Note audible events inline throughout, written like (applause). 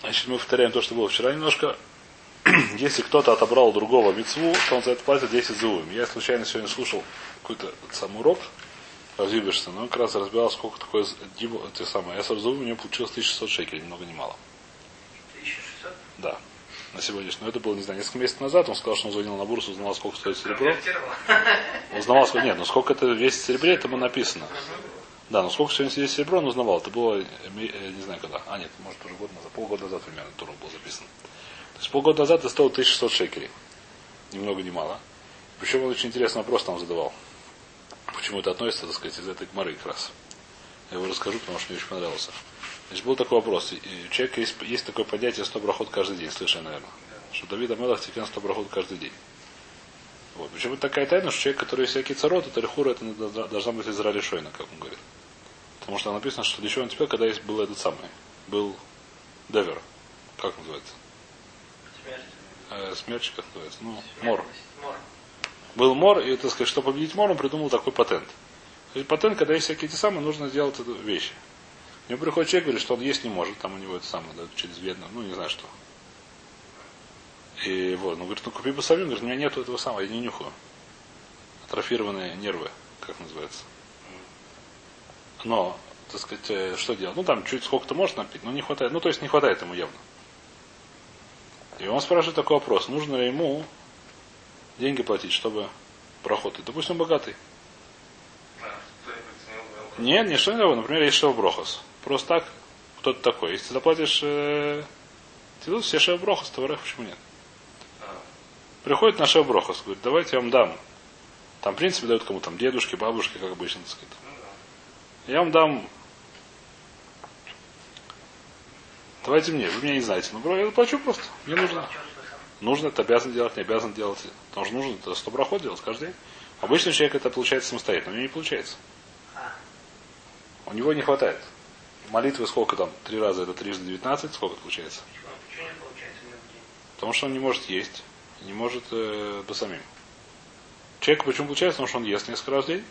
Значит, мы повторяем то, что было вчера немножко. (clears throat) Если кто-то отобрал другого мецву, то он за это платит 10 зуим. Я случайно сегодня слушал какой-то сам урок Разъебешься, но он как раз разбирал, сколько такое дибо, те самые. Я зуим, у него получилось 1600 шекелей, ни много ни мало. 1600? Да. На сегодняшний. Но это было, не знаю, несколько месяцев назад. Он сказал, что он звонил на бурсу, узнал, сколько стоит серебро. Узнавал, сколько. Нет, ну сколько это весит серебре, это написано. Да, но сколько сегодня здесь серебро, он узнавал. Это было, э, не знаю когда. А, нет, может уже год назад, полгода назад примерно туром был записан. То есть полгода назад это стоило 1600 шекелей. Ни много ни мало. Причем он очень интересный вопрос там задавал. Почему это относится, так сказать, из этой гморы как раз. Я его расскажу, потому что мне очень понравился. Значит, был такой вопрос. У человека есть, есть такое понятие 100 проход каждый день, слышали, наверное. Что Давид Амелах теперь 100 проход каждый день. Вот. Почему такая тайна, что человек, который всякий царот, это рехура, это должна быть Израиль Шойна, как он говорит. Потому что написано, что еще теперь, когда есть был этот самый, был Девер. Как называется? Смерть. Э, смерч, как называется? Ну, мор. Мор. Был мор, и, так сказать, чтобы победить мор, он придумал такой патент. То есть патент, когда есть всякие эти самые, нужно сделать эту вещь. Нему приходит человек, говорит, что он есть не может, там у него это самое, да, через ведно, ну не знаю что. И вот, он говорит, ну купи бы самим, говорит, у меня нету этого самого, я не нюхаю. Атрофированные нервы, как называется. Но, так сказать, э, что делать? Ну там чуть сколько-то может напить, но не хватает. Ну то есть не хватает ему явно. И он спрашивает такой вопрос, нужно ли ему деньги платить, чтобы проход. И, допустим, богатый. Нет, не что не Например, есть Шев Брохос. Просто так, кто-то такой. Если ты заплатишь э, тидус, все Шев Брохос, то почему нет? Приходит на Шев Брохос, говорит, давайте я вам дам. Там, в принципе, дают кому там дедушке, бабушке, как обычно, так сказать. Я вам дам Давайте мне, вы меня не знаете. Ну, я заплачу просто. Мне нужно. Нужно, это обязан делать, не обязан делать. Потому что нужно это 100 проход делать каждый день. Обычный человек это получается самостоятельно, у него не получается. У него не хватает. Молитвы сколько там? Три раза это трижды 19, сколько получается Потому что он не может есть, не может э, по самим. Человек почему получается? Потому что он ест несколько раз в день.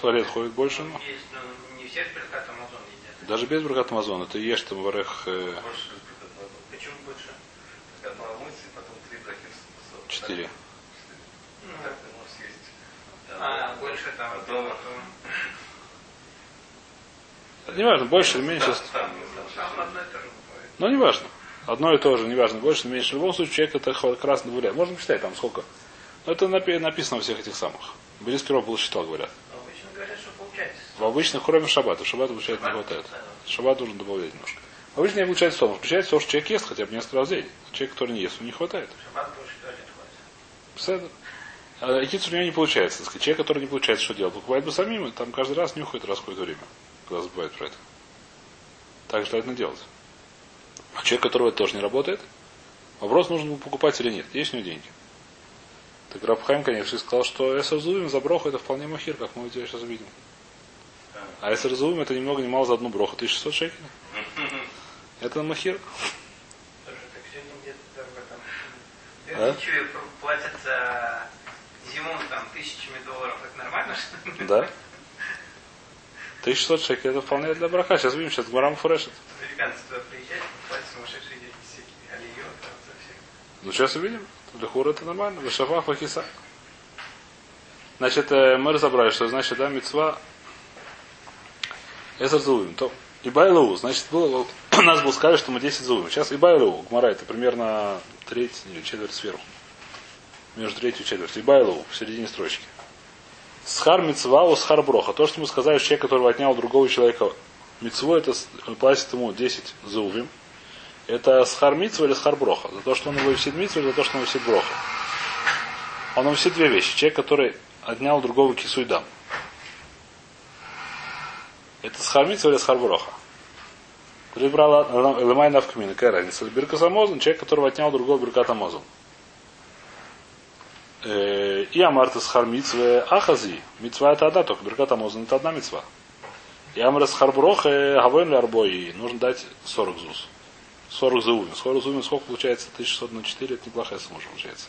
В туалет ходит больше. Но... Есть, но не все Беркат Амазон едят. Даже без Беркат Амазон. Это ешь там варех... Э... Почему больше? Четыре. Ну, а, больше там. Потом... Не важно, больше или меньше. Там одно и то же бывает. Но не важно. Одно и то же, не важно, больше или меньше. В любом случае, человек это раз добавляет. Можно посчитать там сколько. Но это напи- написано во всех этих самых. Борис Перов был считал, говорят. В обычных, кроме шаббата. Шаббат получается не хватает. Шаббат нужно добавлять немножко. Обычно не получается в том. Получается то, что человек ест хотя бы несколько раз в день. Человек, который не ест, ему не хватает. А Икицу у него не получается. Сказать. Человек, который не получается, что делать? Покупает бы самим, и там каждый раз нюхает раз какое-то время, когда забывает про это. Так это делать. А человек, которого это тоже не работает, вопрос, нужно покупать или нет. Есть у него деньги. Так Рабхайм, конечно, сказал, что Эсерзуим за броху это вполне махир, как мы тебя сейчас увидим. А Эсерзуим это ни много ни мало за одну броху. 1600 шекелей. (laughs) Это махир. В. А? Платят за зиму там тысячами долларов. Это нормально, что ли? Да. (laughs) 1600 шекелей это вполне для брака. Сейчас видим, сейчас Гмарам фурешит. Американцы туда приезжают, платят сумасшедшие деньги всякие. Алиё, там, за всех. Ну, сейчас увидим. Для хура это нормально. Вышафах, вахиса. Значит, э, мы разобрали, что значит, да, мецва Эзер зуим. То Ибайлу, значит, было, (clears throat) нас был сказали, что мы 10 зуим. Сейчас Ибайлу, Гмара, это примерно треть или четверть сверху. Между третью и четвертью. Ибайлу, в середине строчки. Схар мецва, схар броха. То, что мы сказали, человек, который отнял другого человека мецву, это платит ему 10 зувим. Это схар митцва или схар броха? За то, что он его висит митцва, или за то, что он висит броха? Он висит две вещи. Человек, который отнял другого кису и дам. Это схар митцва или схар броха? Прибрала лемай навкмин. Какая разница? Биркас Амозон, человек, которого отнял другого биркат Амозон. Э, И Амарта схар митцве ахази. Митцва это одна, только биркат Амозон это одна митцва. И Амара схар броха гавен арбой. Нужно дать 40 зус. 40 заувин. 40 заувин сколько получается? 1600 на 4, это неплохая сумма получается.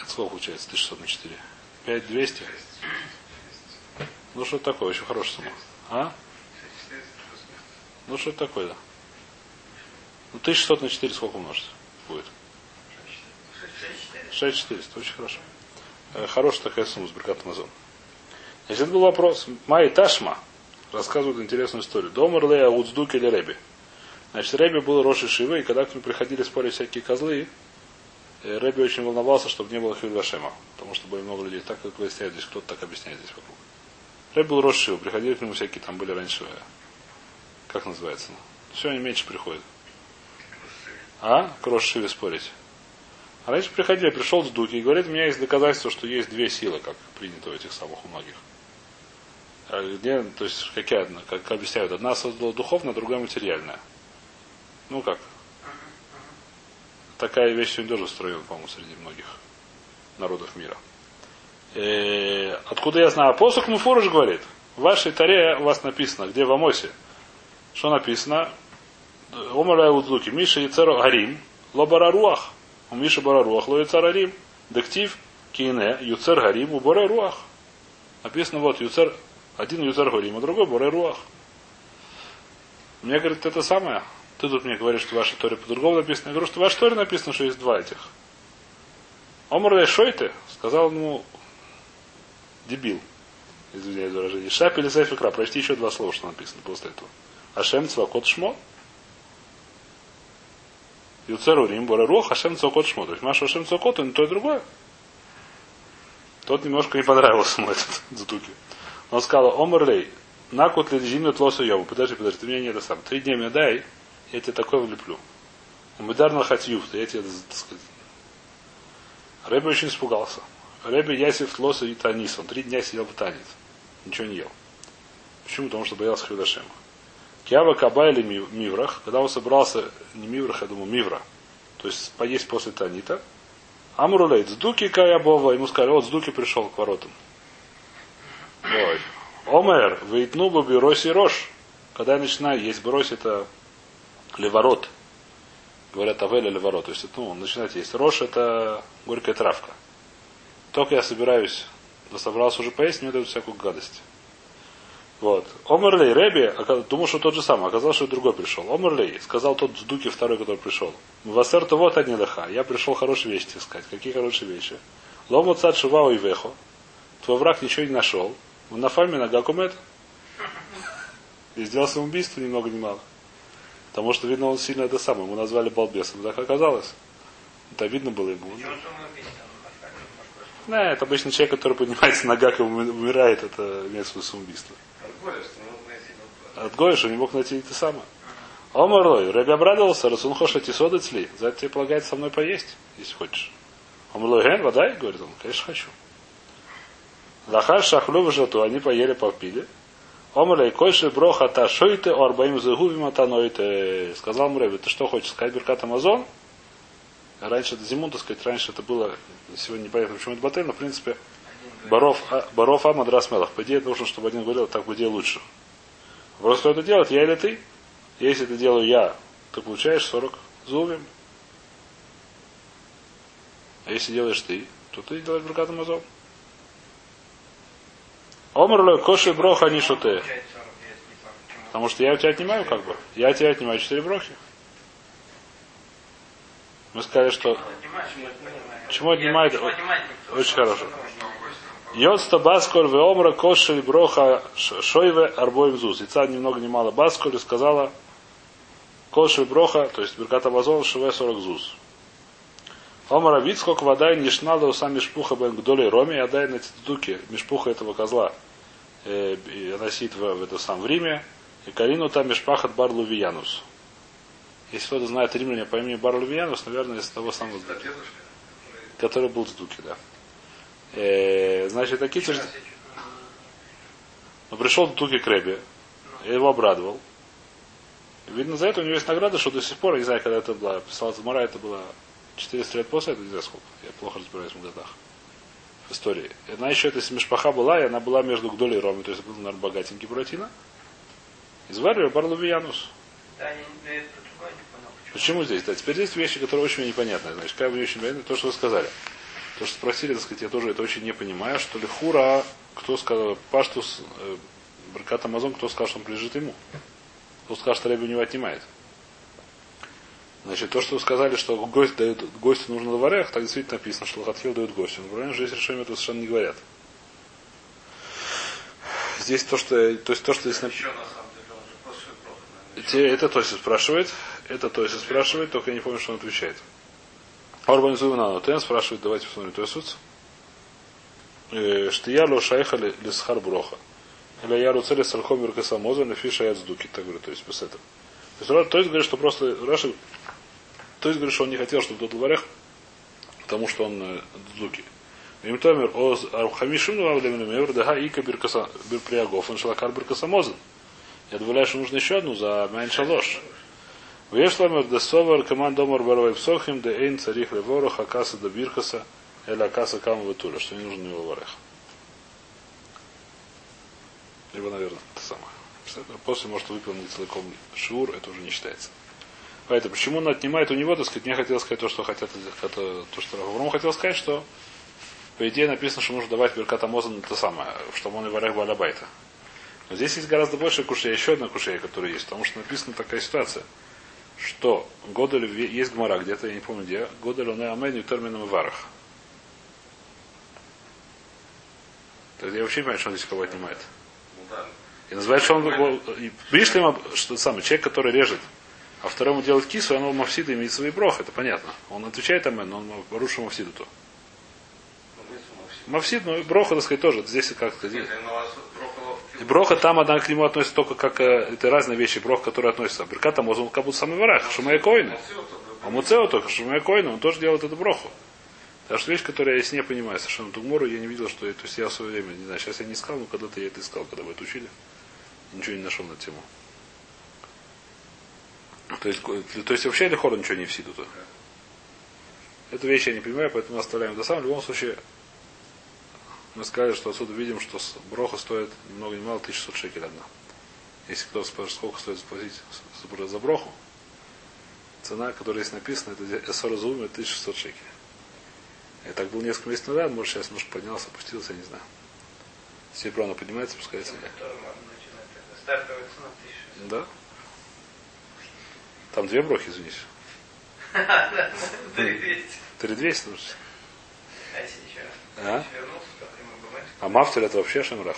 Это сколько получается? 1600 на 4. 5200? Ну что такое, очень хорошая сумма. А? Ну что это такое, да? Ну 1600 на 4 сколько умножить будет? 6400, очень хорошо. Э, хорошая такая сумма с Беркат Амазон. Значит, это был вопрос. Май Ташма рассказывает интересную историю. Домар Лея Уцдук или Реби. Значит, Реби был Роши Шивы, и когда к нему приходили спорить всякие козлы, э, Рэби очень волновался, чтобы не было Хильвашема, потому что было много людей. Так как выясняют здесь, кто-то так объясняет здесь вокруг. Рэби был Роши приходили к нему всякие, там были раньше, как называется? Все, они меньше приходят. А? К Рошиве спорить. А раньше приходили, пришел с Дуки и говорит, у меня есть доказательство, что есть две силы, как принято у этих самых у многих. А где, то есть, какая одна, как объясняют, одна создала духовная, другая материальная. Ну как? Такая вещь сегодня тоже устроена, по-моему, среди многих народов мира. И э, откуда я знаю? Посох Муфурыш говорит, в вашей таре у вас написано, где в Амосе, что написано? Омара Удзуки, Миша Яцеру Арим, Лобара Руах. У Миша Бара Руах, Ло Яцер Арим. Дектив Кине, Юцер Гарим, у Бора Руах. Написано вот, Юцер, один Юцер Гарим, а другой Бора Руах. Мне говорит, это самое. Ты тут мне говоришь, что в вашей Торе по-другому написано. Я говорю, что в Торе написано, что есть два этих. Омар Шойте сказал ему, дебил, извиняюсь за выражение, Шап или Сайфикра, прочти еще два слова, что написано после этого. Ашем Цвакот Шмо. Юцеру Рим Борарух, Ашем Цвакот Шмо. То есть Маша Ашем Цвакот, он то и другое. Тот немножко не понравился ему (laughs) этот Дзутуки. Он сказал, Омарлей, накут ли зимну тлосу йому. Подожди, подожди, ты мне не это сам. Три дня мне дай, я тебе такое влеплю. Умидар на хатьюфта, я тебе, так сказать. Рэбби очень испугался. Рэбби Ясиф Лоса и Танис. Он три дня сидел в танец. Ничего не ел. Почему? Потому что боялся Хюдашема. Киава Каба или Миврах, когда он собрался, не Миврах, я думаю, Мивра, то есть поесть после Танита, Амрулей, Дздуки Каябова, ему сказали, вот Дздуки пришел к воротам. Ой. Омер, Вейтну бы Роси Рош. Когда я начинаю есть брось, это леворот. Говорят, авеля леворот. То есть, ну, начинать есть. Рош это горькая травка. Только я собираюсь, да собрался уже поесть, мне дают всякую гадость. Вот. Омерлей, Реби, думал, что тот же самый, оказалось, что другой пришел. Омерлей, сказал тот Дуки второй, который пришел. Васерта вот одни леха. Я пришел хорошие вещи искать. Какие хорошие вещи? Лому цад шувау и вехо. Твой враг ничего не нашел. Он на фаме на гакумет. И сделал самоубийство ни много ни мало. Потому что, видно, он сильно это самое. Ему назвали балбесом. Так оказалось. Это видно было ему. Да, это обычно человек, который поднимается на гак и умирает, это виду самоубийство. От Гоя, что не мог найти это самое. Омарлой, Рэби обрадовался, раз он хочет эти соды цли, за это тебе полагается со мной поесть, если хочешь. Омарлой, ген, вода, говорит он, конечно, хочу. Лахар шахлю в они поели, попили. Омрлей, койши броха та шойте, орбаим загубим атаноите. Сказал Муреви, ты что хочешь сказать, Беркат Амазон? Раньше это зиму, так сказать, раньше это было, сегодня непонятно, почему это батель, но в принципе, Баров, а, Баров Амадрас Мелах. По идее, нужно, чтобы один говорил, так будет лучше. Вопрос, кто это делает, я или ты? Если это делаю я, ты получаешь 40 зубим. А если делаешь ты, то ты делаешь бракат мазов. Омрло коши броха не шуте. Потому что я у тебя отнимаю как бы. Я у тебя отнимаю 4 брохи. Мы сказали, что... Чему отнимает? Очень хорошо. Йоста Басколь Веомра Кошель Броха Шойве Арбоем Зуз. И царь немного не мало Басколь сказала Кошель Броха, то есть Берката Базон Шове 40 Зуз. Омара вид, сколько вода не шнала сам Мишпуха Бен Гдолей Роме, и отдай на Титуке Мишпуха этого козла. Э, сидит в, в это сам в Риме. И Карину там Мишпахат Бар Лувиянус. Если кто-то знает римляне по имени Бар Лувиянус, наверное, из того самого который был с Дуки, да. Э, значит, такие Но ну, пришел Туки к Ребе, я его обрадовал. Видно, за это у него есть награда, что до сих пор, я не знаю, когда это было, писал Замара, это было 400 лет после, это не знаю сколько, я плохо разбираюсь в годах, в истории. Она еще, эта Мишпаха была, и она была между Гдолей и Ромой, то есть был, наверное, богатенький Буратино. Из Варвия Барловиянус. Да, почему здесь? Да, теперь здесь вещи, которые очень непонятны. Значит, как бы очень понятно, то, что вы сказали. То, что спросили, так сказать, я тоже это очень не понимаю, что ли хура, кто сказал, Паштус, э, Баркат Амазон, кто сказал, что он принадлежит ему. Тут скажет, что Рэби у него отнимает. Значит, то, что вы сказали, что гость дает, гостю нужно лаварех, так действительно написано, что Лохатхил дает гостю. Но правильно здесь решение этого совершенно не говорят. Здесь то, что, то есть то, что здесь написано. Это то есть спрашивает, это то есть спрашивает, только я не помню, что он отвечает. Орбан Зунану Тен спрашивает, давайте посмотрим, то есть э, что я ло шайха лисхар броха. Или я руцели сальхом веркасамоза на фиша я так говорю, то есть без этого. То есть, то есть говорит, что просто Раши, то есть говорит, что он не хотел, чтобы тот лаварех, потому что он э, дзуки. Им томер о хамишим мевр дага ика бирприагов, он шалакар биркасамозен. Я добавляю, что нужно еще одну за майн шалош. Вешламер де совар команд домар баровай псохим де эйн царих леворох акаса до биркаса или акаса кама ватуля, что не нужно его варех. Либо, наверное, это самое. После может выполнить целиком шур, это уже не считается. Поэтому почему он отнимает у него, так сказать, не хотел сказать то, что хотят, это, то, что Равром хотел сказать, что по идее написано, что нужно давать Берката Мозан это самое, чтобы он и варях Балабайта. Но здесь есть гораздо больше кушей, еще одна кушея, которая есть, потому что написана такая ситуация что Годель, есть гмара где-то, я не помню где, Годель он амен термином и варах. То есть я вообще не понимаю, что он здесь кого отнимает. И называет, что он Бишлем, что самый человек, который режет, а второму делает кису, оно мавсида имеет свои брох, это понятно. Он отвечает амен, но он порушил мавсиду то. Мавсид, ну броха, так сказать, тоже. Здесь как-то. Броха там она к нему относится только как э, это разные вещи. Брох, который относится. А Берката он как будто самый варах. Шумая коина. А Муцео только Шумая коина, он тоже делает эту броху. Так что вещь, которую я если не понимаю совершенно. Тугмору я не видел, что то есть я в свое время, не знаю, сейчас я не искал, но когда-то я это искал, когда вы это учили. Ничего не нашел на тему. То есть, то есть вообще Лихора ничего не в сиду. -то. Эту вещь я не понимаю, поэтому оставляем до самого. В любом случае, мы сказали, что отсюда видим, что броха стоит ни много ни мало 1600 шекель одна. Если кто спрашивает, сколько стоит заплатить за броху, цена, которая здесь написана, это Эсоразуме 1600 шекелей. Я так был несколько месяцев назад, может сейчас немножко поднялся, опустился, я не знаю. Серебро оно поднимается, спускается. Да? Там две брохи, извините. (laughs) 3200. 3200. А? А мафтер это вообще шамрах.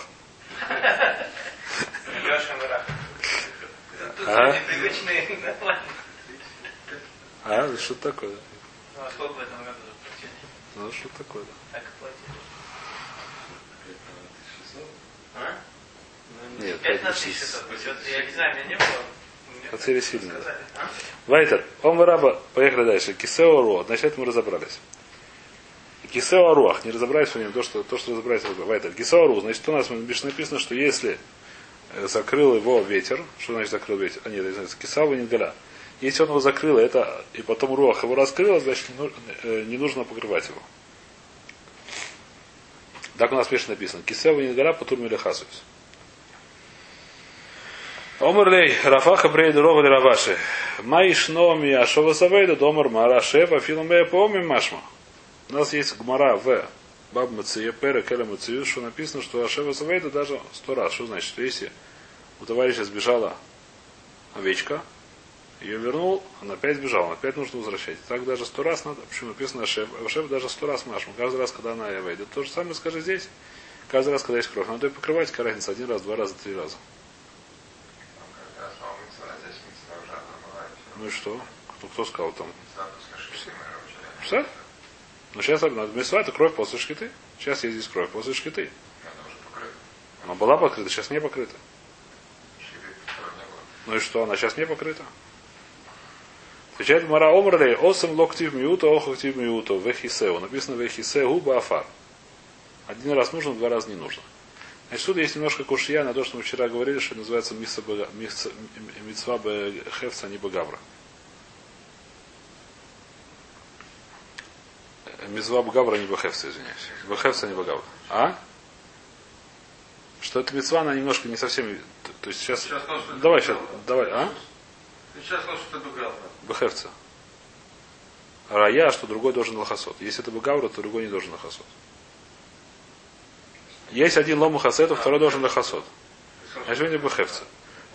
А? (laughs) А, что такое? Ну, а сколько в этом году Ну, что такое? Так А? Нет, 15 тысяч Я не знаю, меня не было. Хотели сильно. Вайтер, он раба, поехали дальше. Кисео Ро, значит мы разобрались. Кисео Аруах, не разобрались в нем, то, что, то, что разобрались Вайтер. Кисео Ару, значит, у нас написано, что если э, закрыл его ветер, что значит закрыл ветер? А нет, это кисава не голя. Если он его закрыл, это, и потом руах его раскрыл, значит э, не нужно покрывать его. Так у нас пишет написано. Кисева не голя, потур милехасуис. Омрлей, Рафаха Брей Дорога Раваши. Маишно ми Ашова Савейда, Домар Мара Шева, Филумея Поми Машма. У нас есть гмара в Баб Мация Пера Келя Мацию, что написано, что Ашева Савейда даже сто раз. Что значит? Что если у товарища сбежала овечка, ее вернул, она опять сбежала, опять нужно возвращать. Так даже сто раз надо, почему написано Ашев, Ашев даже сто раз машем. Каждый раз, когда она выйдет. То же самое скажи здесь. Каждый раз, когда есть кровь. Надо ее покрывать, какая разница, один раз, два раза, три раза. Ну и что? Кто, кто сказал там? Что? Но сейчас Месва это кровь после шкиты. Сейчас есть здесь кровь после шкиты. Она была покрыта, сейчас не покрыта. Ну и что, она сейчас не покрыта? Отвечает Мара Омрлей, осам локтив миута, охактив миута, вехисеу. Написано вехисеу баафар. Один раз нужно, два раза не нужно. Значит, тут есть немножко кушья на то, что мы вчера говорили, что называется митцва хевца, а не багавра. Мизва Багавра не Бахевца, извиняюсь. Бахевца не Багавра. А? Что это мецва, она немножко не совсем. То есть сейчас. сейчас давай сейчас, давай, а? Сейчас скажу, что это Багавра. Бахевца. Рая, что другой должен лохасот. Если это Багавра, то другой не должен лохасот. Есть один лому хасет, а второй должен лохасот. Значит, не Бахевца.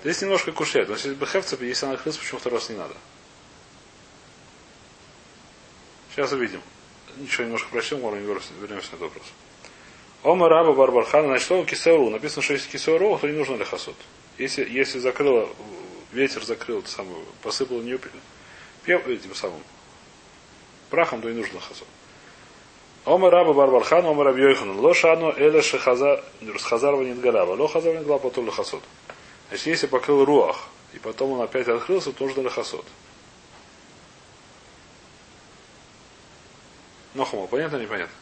Здесь немножко кушает. Но если бехевца, если она хлыс, почему второй раз не надо? Сейчас увидим. Ничего немножко прочтем, вернемся на этот вопрос. Ома раба барбархана, значит, что кисеру. Написано, что если кисеру, то не нужно лихасот. Если, если закрыло, ветер закрыл, это самое, посыпал нее пев, этим самым прахом, то не нужно лихасот. Ома раба барбархана, ома раб йойхан. Ло шану эля шехазар, хазарва ниндгалава. Ло хазарва ниндгалава, потом лихасот. Значит, если покрыл руах, и потом он опять открылся, то нужно лихасот. Нохума, понятно непонятно?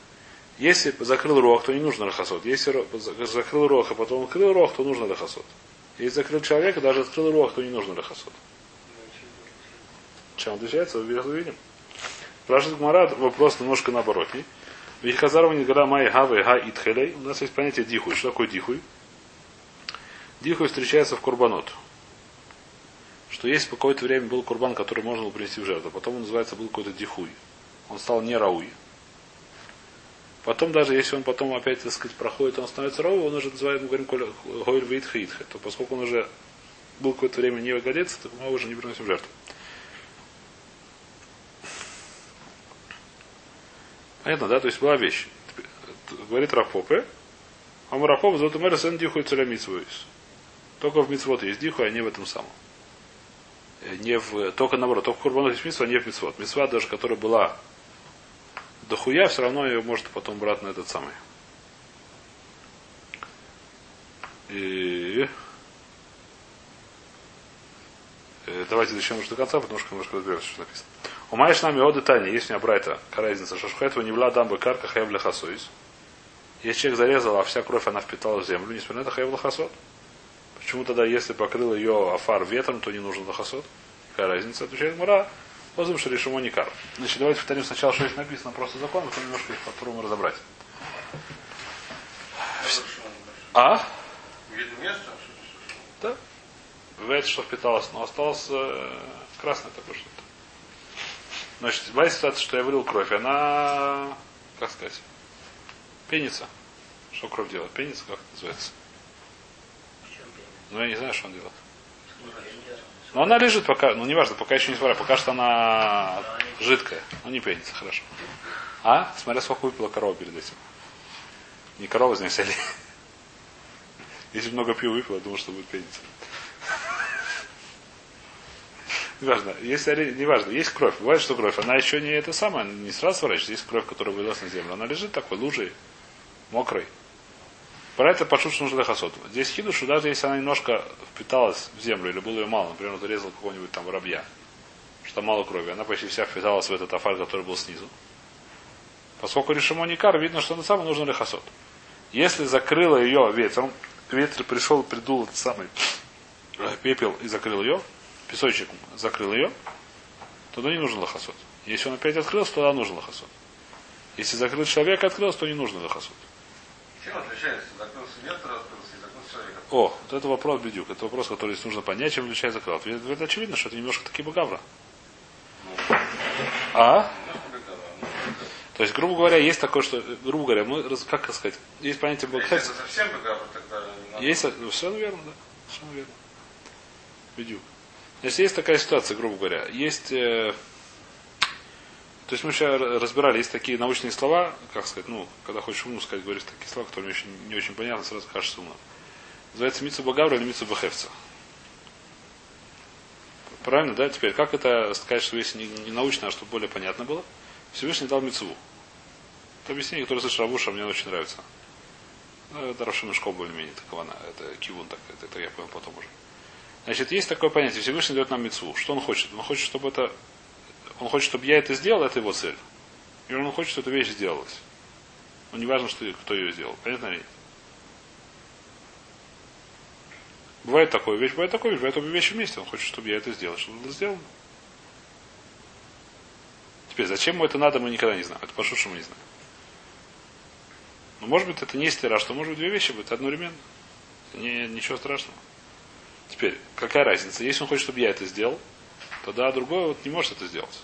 Если закрыл рог, то не нужно рахасот. Если закрыл рог, а потом открыл рог, то нужно рахасот. Если закрыл человека, даже открыл рог, то не нужно рахасот. Чем отличается, увидим. Спрашивает Гмара, вопрос немножко наоборот. Вихазарова не гора май хавы га итхелей. У нас есть понятие дихуй. Что такое дихуй? Дихуй встречается в курбанот. Что есть какое-то время был курбан, который можно было принести в жертву. Потом он называется был какой-то дихуй. Он стал не рауй. Потом даже если он потом опять, так сказать, проходит, он становится ровом, он уже называет, мы говорим, гойль вейтха то поскольку он уже был какое-то время не годится, то мы уже не приносим жертву. Понятно, да? То есть была вещь. Говорит Рапопе, а мы Рапопе зовут мэра сэн дихуй царамитсвуис. Только в мицвод есть дихуй, а не в этом самом. Э, не в, только наоборот, только в курбанот есть митсва, а не в мицвод. Мицва даже, которая была дохуя, все равно ее может потом брать на этот самый. И... Э, давайте зачем до конца, потому что немножко разберемся, что написано. У Майш нами оды Тани, есть у меня брайта, разница, шхайтва не вла дамба карка хаев лехасоис. Если человек зарезал, а вся кровь она впитала в землю, несмотря на это хаев лехасот. Почему тогда, если покрыл ее афар ветром, то не нужен лохасот? Какая разница? Отвечает Мура. Позым, что решимо не кар. Значит, давайте повторим сначала, что здесь написано просто закон, а потом немножко их попробуем разобрать. А? Да. Бывает, что впиталось, но осталось э, красное такое что-то. Значит, была ситуация, что я вылил кровь, она, как сказать, пенится. Что кровь делает? Пенится, как это называется? Ну, я не знаю, что он делает. Но она лежит пока, ну неважно, пока еще не смотря, пока что она жидкая. Ну не пенится, хорошо. А? Смотря сколько выпила корова перед этим. Не корова занесели. Если много пива выпила, думаю, что будет пениться. Неважно, если неважно, есть кровь. Бывает, что кровь, она еще не это самое, не сразу сворачивается. Есть кровь, которая вылилась на землю. Она лежит такой лужей, мокрой. Про это пошут, что нужно лехасот. Здесь хидуш, что даже если она немножко впиталась в землю, или было ее мало, например, зарезал какого-нибудь там воробья, что мало крови, она почти вся впиталась в этот афаль, который был снизу. Поскольку решимо не кар, видно, что на самом нужно лехасот. Если закрыло ее ветром, ветер пришел, придул этот самый пепел и закрыл ее, песочек закрыл ее, тогда не нужен лохосот. Если он опять открылся, тогда нужен лохосот. Если закрыл человек открылся, то не нужен лохосот. Чем отличается? Закрылся ветер, открылся и закрылся человек. О, вот это вопрос бедюк. Это вопрос, который здесь нужно понять, чем отличается крат. Это очевидно, что это немножко таки багавра. А? То есть, грубо говоря, есть такое, что, грубо говоря, мы, как сказать, есть понятие багавра. Это совсем багавра тогда. Есть, ну, все верно, да. Все верно. Бедюк. Значит, есть такая ситуация, грубо говоря. Есть э, то есть мы сейчас разбирали, есть такие научные слова, как сказать, ну, когда хочешь умно сказать, говоришь такие слова, которые очень, не очень понятны, сразу кажется умно. Называется Митсу Багавра или Митсу Бахевца. Правильно, да? Теперь, как это сказать, что если не, не научно, а чтобы более понятно было? Всевышний дал Митсву. Это объяснение, которое слышал Равуша, мне очень нравится. Ну, это Равшина школа более-менее такого, это кивун, так, это, это я понял потом уже. Значит, есть такое понятие, Всевышний дает нам Митсву. Что он хочет? Он хочет, чтобы это он хочет, чтобы я это сделал, это его цель. И он хочет, чтобы эта вещь сделалась. Но не важно, что, кто ее сделал. Понятно ли? Бывает такое вещь, бывает такое вещь, бывает обе вещи вместе. Он хочет, чтобы я это сделал. Чтобы это сделано. Теперь, зачем ему это надо, мы никогда не знаем. Это по мы не знаем. Но может быть это не стира, что может быть две вещи быть одновременно. Не, ничего страшного. Теперь, какая разница? Если он хочет, чтобы я это сделал, тогда другой вот не может это сделать.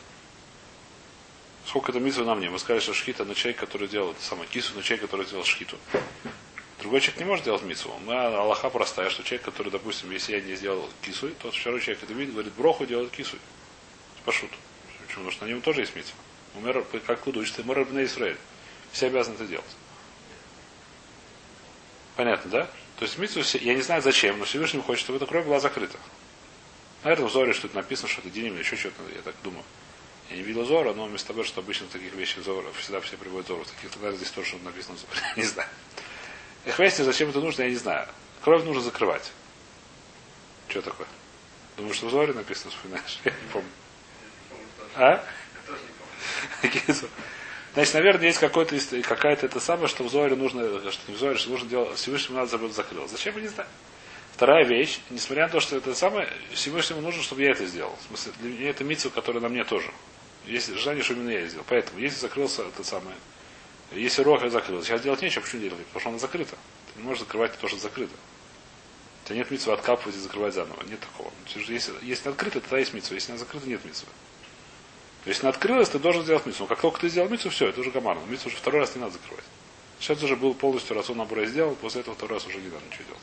Сколько это митва нам не? Мы сказали, что шхита на человек, который делал это самое кису, на человек, который сделал шхиту. Другой человек не может делать митсу. Мы Аллаха простая, что человек, который, допустим, если я не сделал кису, тот второй человек это видит, говорит, броху делает кису. Пашут. Почему? Потому что на нем тоже есть митсу. Умер, как тут учится, Мэр на Израиль. Все обязаны это делать. Понятно, да? То есть митсу, я не знаю зачем, но Всевышний хочет, чтобы эта кровь была закрыта. Наверное, в Зоре что-то написано, что это день или еще что-то, я так думаю. Я не видел Зора, но вместо того, что обычно таких вещей Зора, всегда все приводят Зору. Таких тогда здесь тоже что-то написано Зора. (laughs) не знаю. Их выяснить, зачем это нужно, я не знаю. Кровь нужно закрывать. Что такое? Думаю, что в Зоре написано, вспоминаешь? (laughs) Я не помню. А? Значит, наверное, есть какой-то, какая-то это самое, что в Зоре нужно, что не в Зоре, что нужно делать, Всевышнему надо забыть закрыл. Зачем, я не знаю. Вторая вещь, несмотря на то, что это самое, Всевышнему нужно, чтобы я это сделал. В смысле, для меня это митсу, которая на мне тоже. Есть желание, чтобы именно я это сделал. Поэтому, если закрылся это самое, если роха закрылась, сейчас делать нечего, почему делать? Потому что она закрыта. Ты не можешь закрывать то, что закрыто. У тебя нет митсу откапывать и закрывать заново. Нет такого. Если, если открыто, тогда есть митсу. Если она закрыта, нет митсу. Если она открылась, ты должен сделать митсу. Но как только ты сделал митсу, все, это уже гамарно. Митсу уже второй раз не надо закрывать. Сейчас уже был полностью раз он набора сделал, после этого второй раз уже не надо ничего делать.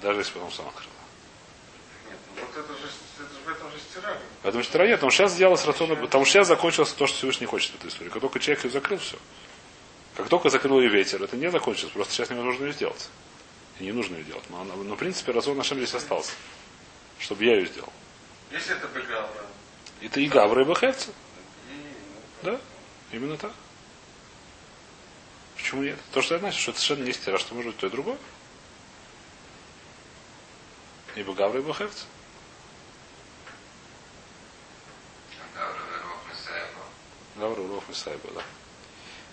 Даже если потом сам открыл. Нет, ну вот это же. Поэтому стира нет, потому что сейчас сделалось рацион, потому что сейчас закончилось то, что Всевышний хочет в этой истории. Как только человек ее закрыл, все. Как только закрыл ее ветер, это не закончилось, просто сейчас невозможно ее сделать. И не нужно ее делать. Но, она, но в принципе, разон нашем здесь остался. Чтобы я ее сделал. Если это Бегавра. Это и Гавра, и Бахевца. И, Да, именно так. Почему нет? То, что я значит, что это совершенно не стира, что может быть то и другое. Ибо Гавра и Бахевца. Гавра, Уров и Сайба, да.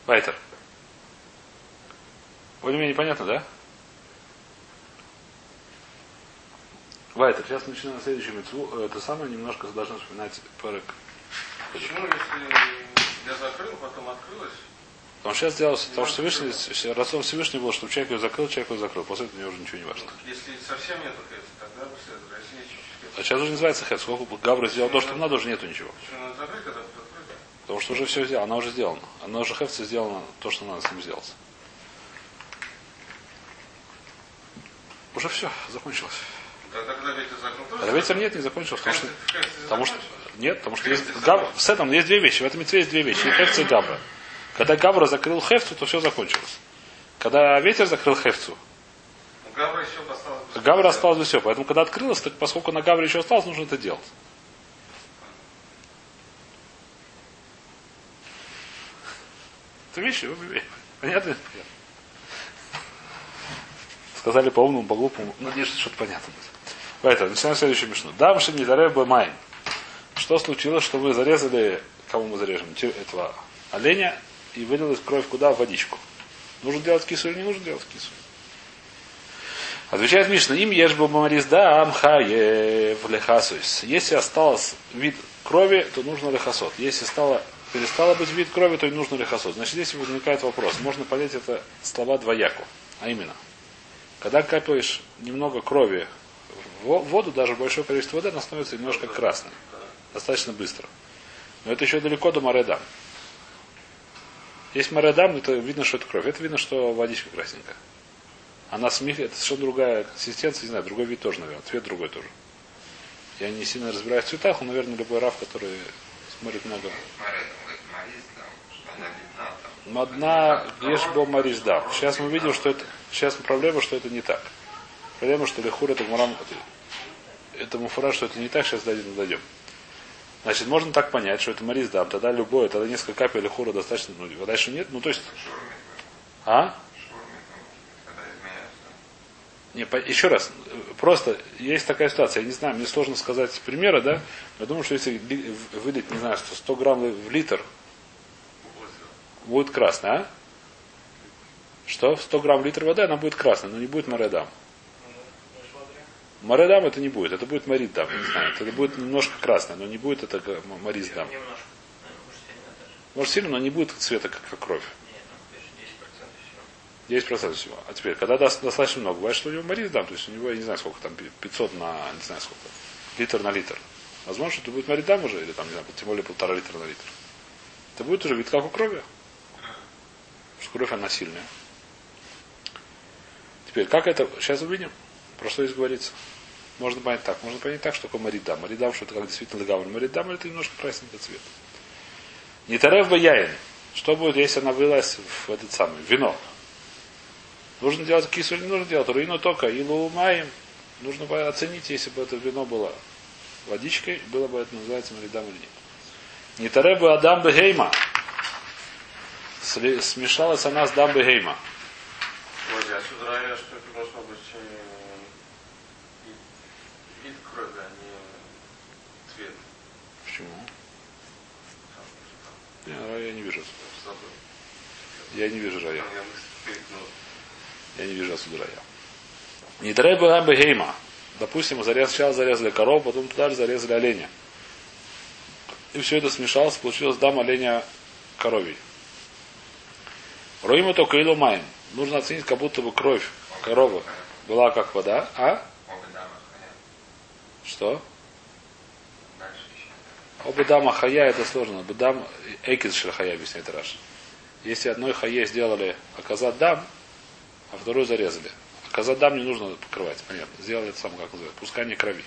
Вайтер. Более-менее непонятно, да? Вайтер, сейчас начинаем следующую митцву. Это самое немножко должны вспоминать парик. Почему, если я закрыл, потом открылось? Потому что сейчас сделалось, потому что Всевышний, рацион Всевышний был, чтобы человек ее закрыл, человек ее закрыл. После этого мне уже ничего не важно. Если совсем нету хеца, тогда есть чуть-чуть А сейчас уже называется. Сколько Гавра сделал то, что надо, уже нету ничего. Почему надо закрыть, когда? Потому что уже все сделано, она уже сделана. Она уже хефце сделана то, что надо с ним сделать. Уже все, закончилось. А ветер нет, не закончилось, потому что, потому что нет, потому что есть гавра. В этом есть две вещи. В этом митве есть две вещи. И хефце и гавра. Когда гавра закрыл хефцу, то все закончилось. Когда ветер закрыл хефцу, Гавра еще осталось... гавра все. Поэтому, когда открылось, так поскольку на гавре еще осталось, нужно это делать. Вещи, обе вещи. Понятно? Понятно. Сказали по умному, по глупому. Надеюсь, что что-то понятно будет. Поэтому начинаем следующую мишну. Дам не бы майн. Что случилось, что вы зарезали, кому мы зарежем, этого оленя, и вылилась кровь куда? В водичку. Нужно делать кису или не нужно делать кису? Отвечает Мишна, им ешь бы мамарис да амхаев лехасуис. Если осталось вид крови, то нужно лехасот. Если стало, перестало быть вид крови, то не нужно лехасот. Значит, здесь возникает вопрос. Можно понять это слова двояко. А именно, когда капаешь немного крови в во- в воду, даже большое количество воды, она становится немножко красной. Достаточно быстро. Но это еще далеко до маредам. Есть маредам, это видно, что это кровь. Это видно, что водичка красненькая. Она смех, это совершенно другая консистенция, не знаю, другой вид тоже, наверное, цвет другой тоже. Я не сильно разбираюсь в цветах, но, наверное, любой раф, который смотрит много. Мадна Ешбо Марис, да. Сейчас мы видим, что это. Сейчас проблема, что это не так. Проблема, что Лехур это Гмарам. Это муфура, что это не так, сейчас дойдем. дойдем. Значит, можно так понять, что это Марис дам, тогда любое, тогда несколько капель Лехура достаточно, ну, дальше нет, ну то есть. А? Не, по- еще раз, просто есть такая ситуация, я не знаю, мне сложно сказать примера, да, я думаю, что если ли- вылить, не знаю, что 100 грамм в литр, будет красная, а? Что? В 100 грамм литр воды она будет красная, но не будет маредам. Маредам это не будет, это будет маридам, не знаю. Это будет немножко красное, но не будет это мариздам. Может, сильно но не будет цвета, как, как кровь. Нет, ну, то есть 10% всего. 10% всего. А теперь, когда даст достаточно много, бывает, что у него мариздам, то есть у него, я не знаю, сколько там, 500 на, не знаю сколько, литр на литр. Возможно, что это будет маридам уже, или там, не знаю, тем более полтора литра на литр. Это будет уже вид как у крови. Что кровь она сильная. Теперь, как это, сейчас увидим, про что здесь говорится. Можно понять так. Можно понять так, что такое маридам. Маридам, что это как действительно легавр. Маридам это немножко красненький цвет. Не тарев бы яин. Что будет, если она вылазит в этот самый вино? Нужно делать кису или не нужно делать? Руину только. И лумаем. Нужно оценить, если бы это вино было водичкой, было бы это называется маридам или нет. Не тарев бы адам бегейма. Смешалась она с дам бегейма. Вроде отсюда что это должно быть вид крови, а не цвет. Почему? Я, я не вижу. Я не вижу рая. Я не вижу отсюда рая. Не треба бы гейма. Допустим, зарез, сначала зарезали корову, потом туда же зарезали оленя. И все это смешалось, получилось дам оленя коровий. Роим это каилу маем. Нужно оценить, как будто бы кровь коровы была как вода, а? Что? Оба дама хая это сложно. Бедам экиз шерхая объясняет Раш. Если одной хае сделали аказат дам, а вторую зарезали. Аказат дам не нужно покрывать, понятно. Сделали это самое, как называется, пускание крови.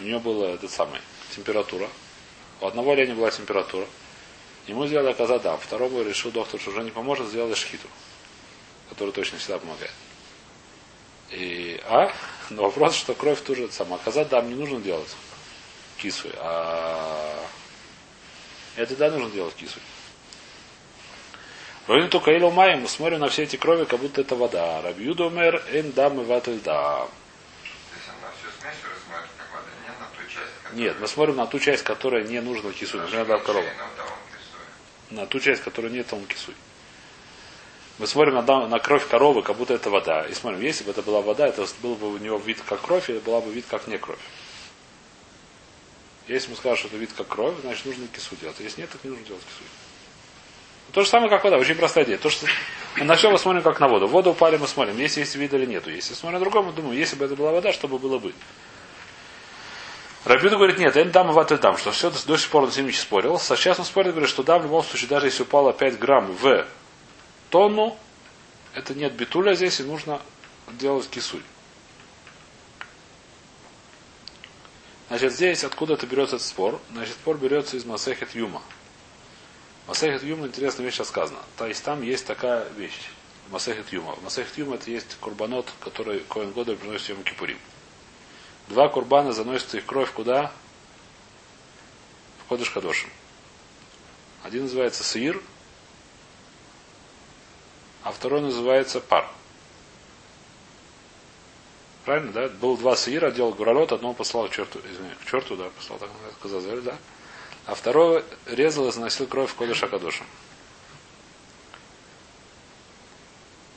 У нее была это самое, температура. У одного оленя была температура. Ему сделали аказат дам. Второму решил доктор, что уже не поможет, сделали шхиту. Который точно всегда помогает. И, а? Но вопрос, что кровь тоже сама. Аказат дам не нужно делать кису, а это да нужно делать кису. Ровим только Майм, мы смотрим на все эти крови, как будто это вода. Рабьюда умер, эн дам и ватель да. Нет, мы смотрим на ту часть, которая не нужна кису, например, да, корова. На ту часть, которая нет там кисуй. Мы смотрим на, на кровь коровы, как будто это вода. И смотрим, если бы это была вода, это был бы у него вид как кровь, или была бы вид как не кровь. Если мы скажем, что это вид как кровь, значит нужно кису делать. Если нет, так не нужно делать кису. То же самое, как вода. Очень простая идея. То, что на все мы смотрим как на воду. В воду упали, мы смотрим, если есть вид или нету. Если смотрим на другом, мы думаем, если бы это была вода, что бы было бы. Рабиуда говорит, нет, это дам ватель дам, что все до сих пор он с ним спорил. Сейчас он спорит, говорит, что да, в любом случае, даже если упало 5 грамм в тонну, это нет битуля здесь, и нужно делать кисуль. Значит, здесь откуда это берется этот спор? Значит, спор берется из Масехет Юма. Масехет Юма интересная вещь рассказана. То есть там есть такая вещь. Масехет Юма. Масехет Юма это есть курбанот, который Коин Года приносит ему Кипурим. Два курбана заносят их кровь куда? В Кодыш Кадошим. Один называется Сир, а второй называется Пар. Правильно, да? Было два сыира, делал гуралот, одного послал к черту, извини, к черту, да, послал так сказать, да? А второй резал и заносил кровь в Кодыш Акадоша.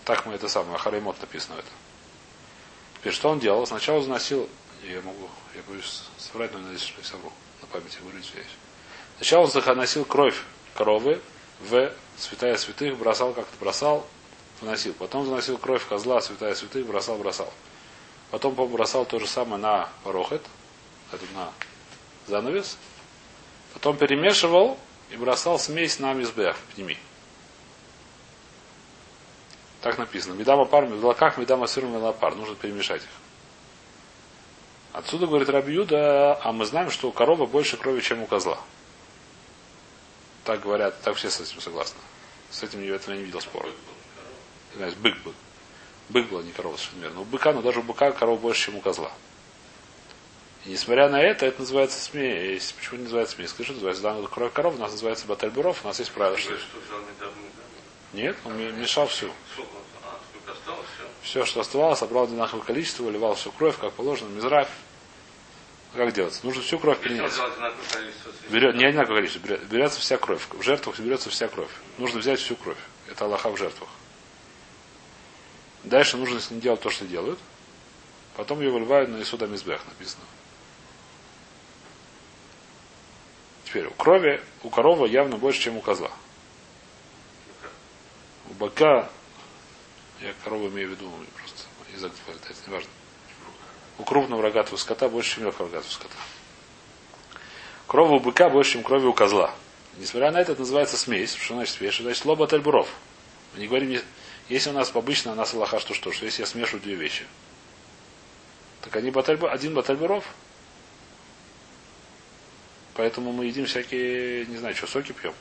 Так мы это самое, Хараймот написано это. Теперь что он делал? Сначала заносил, я могу, я боюсь соврать, но надеюсь, что я совру. На памяти говорю связь. Сначала он заносил кровь коровы в святая святых, бросал как-то бросал, выносил. Потом заносил кровь козла, святая святых, бросал, бросал. Потом бросал то же самое на порохет, это на занавес. Потом перемешивал и бросал смесь на мизбех в ними. Так написано. Медама пар, в лаках медама сыр, пар. Нужно перемешать их. Отсюда говорит Рабиуда, а мы знаем, что у коровы больше крови, чем у козла. Так говорят, так все с этим согласны. С этим я этого не видел спора. Знаешь, бык был. Бык был, а не корова совершенно верно. У быка, но даже у быка корова больше, чем у козла. И несмотря на это, это называется смесь. Почему не называется смесь? Скажи, что называется данную кровь коров, у нас называется батальбуров, у нас есть правило, что... Нет, он мешал всю. Все, что оставалось, собрал одинаковое количество, выливал всю кровь, как положено, мизрак. Как делать? Нужно всю кровь принять. Берет, не одинаковое количество, берется вся кровь. В жертвах берется вся кровь. Нужно взять всю кровь. Это Аллаха в жертвах. Дальше нужно с ним делать то, что делают. Потом ее выливают на Исуда Мизбех, написано. Теперь, у крови, у коровы явно больше, чем у козла. У быка, я корову имею в виду, просто язык полетает, неважно. У крупного рогатого скота больше, чем мелкого рогатого скота. Крови у быка больше, чем крови у козла. Несмотря на это, это называется смесь. Что значит смесь? Что значит лоба тальбуров. Мы не говорим, если у нас обычно у нас Аллаха, что что, что если я смешиваю две вещи, так они баталь, один батальберов. Поэтому мы едим всякие, не знаю, что, соки пьем.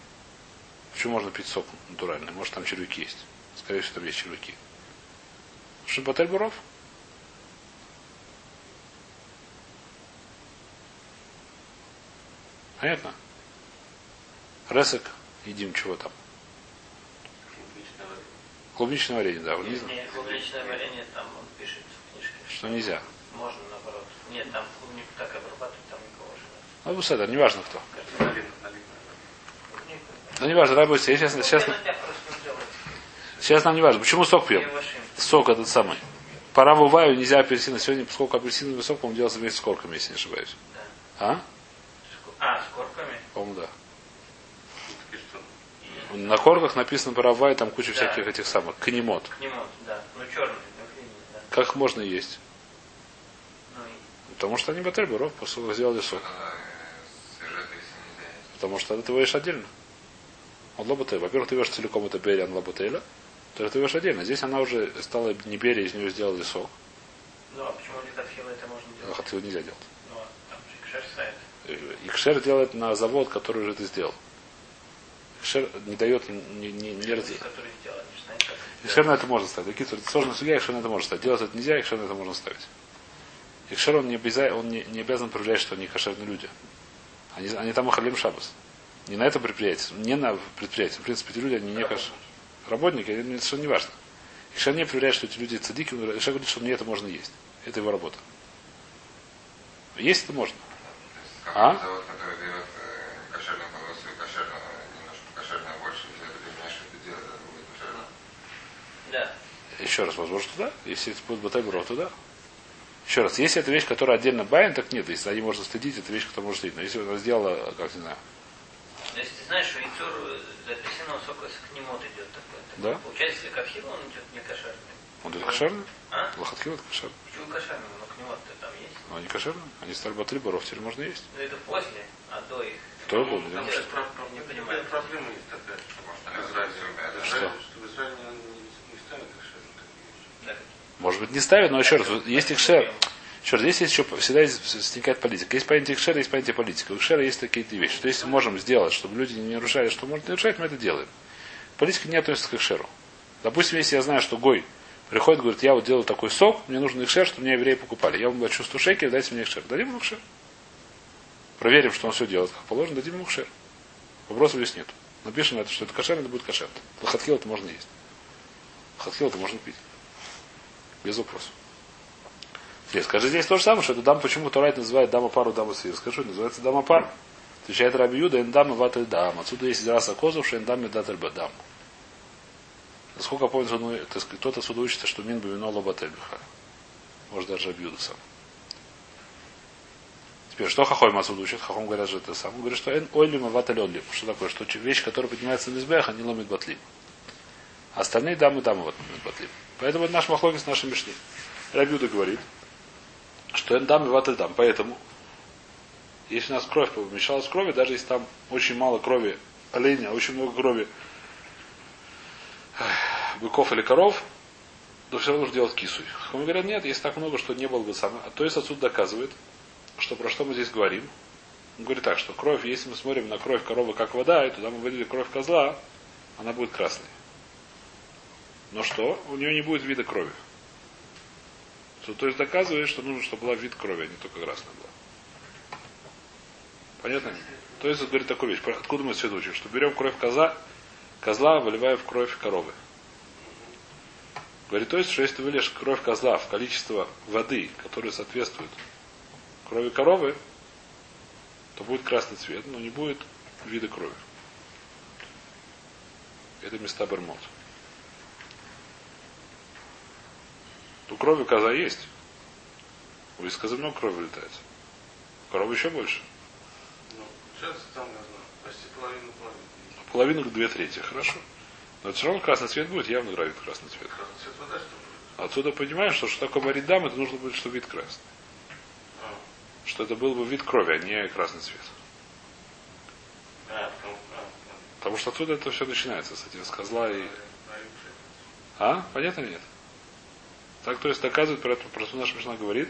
Почему можно пить сок натуральный? Может, там червяки есть. Скорее всего, там есть червяки. Что батальберов? Понятно? Ресок едим чего там? Клубничное варенье, да. Не знаю, Не, клубничное варенье, там он пишет в книжке, Что нельзя. можно наоборот. Нет, там клубнику так обрабатывать, там никого же Ну, вот это, неважно кто. Клубнику. Ну, неважно, давай будет. Сейчас, сейчас, Я на днях просто сделал. Сейчас нам не важно. Почему сок пьем? Сок этот самый. Пора бываю, нельзя апельсины. Сегодня, поскольку апельсиновый сок, по-моему, делался вместе с корками, если не ошибаюсь. А? Ск- А, с корками? По-моему, да. И? На корках написано паравай, там куча Да. всяких этих самых. Канемот. Кнемот, да. Ну, черный, ну, да. Как можно есть? Ну, и Потому что они баталь буров, поскольку сделали сок. Потому что это ты ешь отдельно. Он лоботель. Во-первых, ты ешь целиком это бериан лоботеля, то ты ешь отдельно. Здесь она уже стала не берия, из нее сделали сок. Ну, а почему литотхила это можно делать? Хоть его нельзя делать. Ну, а там же кшер ставит. Э, Икшер делает на завод, который уже ты сделал. Икшер не дает, не, не, не это Икшер на это можно ставить. Какие это сложная судья, Икшер на это можно ставить. Делать это нельзя, Икшер на это можно ставить. Икшер он не, обяза- он не, не обязан проверять, что они кошерные люди. Они, они там ахалим шабас. Не на этом предприятии, не на предприятии. В принципе, эти люди, они не кошерные. Работники, это совершенно не важно. Икшер не проверяет, что эти люди цадики, он- Икшер говорит, что мне это можно есть. Это его работа. Есть это можно. А? Завод, который дает э, кошерную и кошерную, немножко больше. Да. Еще раз, возможно, туда. Если это будет батайбро, туда. Еще раз, если это вещь, которая отдельно байн, так нет. Если они можно стыдить, это вещь, которую можно стыдить. Но если она сделала, как не знаю, Но если ты знаешь, что яйцо апельсинового сока с кнемот идет такой. Да. Получается, если катхила, он идет не кошерный. он это кошерный? А? Лохатхил это кошерный. Почему кошерный? Но кнемот-то там есть. Но они кошерные. Они стали батри боров, теперь можно есть. Ну, это после, а до их. Кто был? Там да? про- про- Не понимаю. Проблема есть она Израиле. это В Что? Что в Израиле не, ставят. Да. Может быть, не ставят, но еще раз, вот есть икшер. Еще раз, здесь есть еще всегда есть- возникает политика. Есть понятие икшера, есть понятие политика. У икшера есть такие вещи. Что если можем сделать, чтобы люди не нарушали, что можно нарушать, мы это делаем. Политика не относится к икшеру. Допустим, если я знаю, что Гой приходит, говорит, я вот делаю такой сок, мне нужен икшер, чтобы меня евреи покупали. Я вам плачу 100 шекелей, дайте мне икшер. Дадим ему икшер. Проверим, что он все делает как положено, дадим ему икшер. Вопросов здесь нет. Напишем это, что это кошер, это будет кошер. Лохатхил это можно есть. Лохатхил это можно пить. Без вопросов. Нет, скажи здесь то же самое, что это дам, почему Торайт называет дама пару дама свир. Скажу, называется дама пар. Отвечает Раби Юда, эндам и ватель дам. Отсюда есть раса козов, что эндам и датель бадам. Насколько я помню, что, ну, кто-то отсюда учится, что мин бы вино лобатель. Может даже Раби Юда сам. Теперь, что Хахойм отсюда учит? Хахом говорят же это сам. Он говорит, что эн ойлим и ватель олим. Что такое? Что вещь, которая поднимается на мизбех, они ломит батлим. Остальные дамы дамы вот батлим. Поэтому это наш махлоки с нашим мишней. Рабиуда говорит, что эндам и ватель дам. Поэтому, если у нас кровь помешалась крови, даже если там очень мало крови оленя, очень много крови быков или коров, то все равно нужно делать кисуй. Мы говорят, нет, если так много, что не было бы самое. А то есть отсюда доказывает, что про что мы здесь говорим. Он говорит так, что кровь, если мы смотрим на кровь коровы как вода, и туда мы вылили кровь козла, она будет красной. Но что? У нее не будет вида крови. То, то есть доказывает, что нужно, чтобы была вид крови, а не только красная была. Понятно? То есть, говорит такую вещь. Откуда мы отсюда учим? Что берем кровь коза, козла, выливаем в кровь коровы. Говорит, то есть, что если ты выльешь кровь козла в количество воды, которое соответствует крови коровы, то будет красный цвет, но не будет вида крови. Это места Бермот. У крови коза есть. У из козы много крови летает. У коровы еще больше. Ну, сейчас там, знаю, почти половину половины. Половину к две трети. Хорошо. Но все равно красный цвет будет, явно нравится красный цвет. Красный цвет вода, что ли? Отсюда понимаешь, что, что такое варить дам, это нужно будет, чтобы вид красный. А, Что это был бы вид крови, а не красный цвет. а, потому, а, Потому что отсюда это все начинается, с этим с козла и... а, а, А? Понятно или нет? Так, то есть доказывает, про это просто наша Мишна говорит,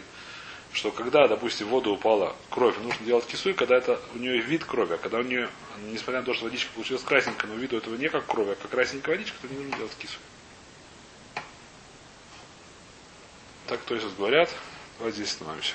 что когда, допустим, в воду упала кровь, нужно делать кису, когда это у нее вид крови, а когда у нее, несмотря на то, что водичка получилась красненькая, но виду этого не как кровь, а как красненькая водичка, то не нужно делать кису. Так, то есть, вот говорят, давайте здесь остановимся.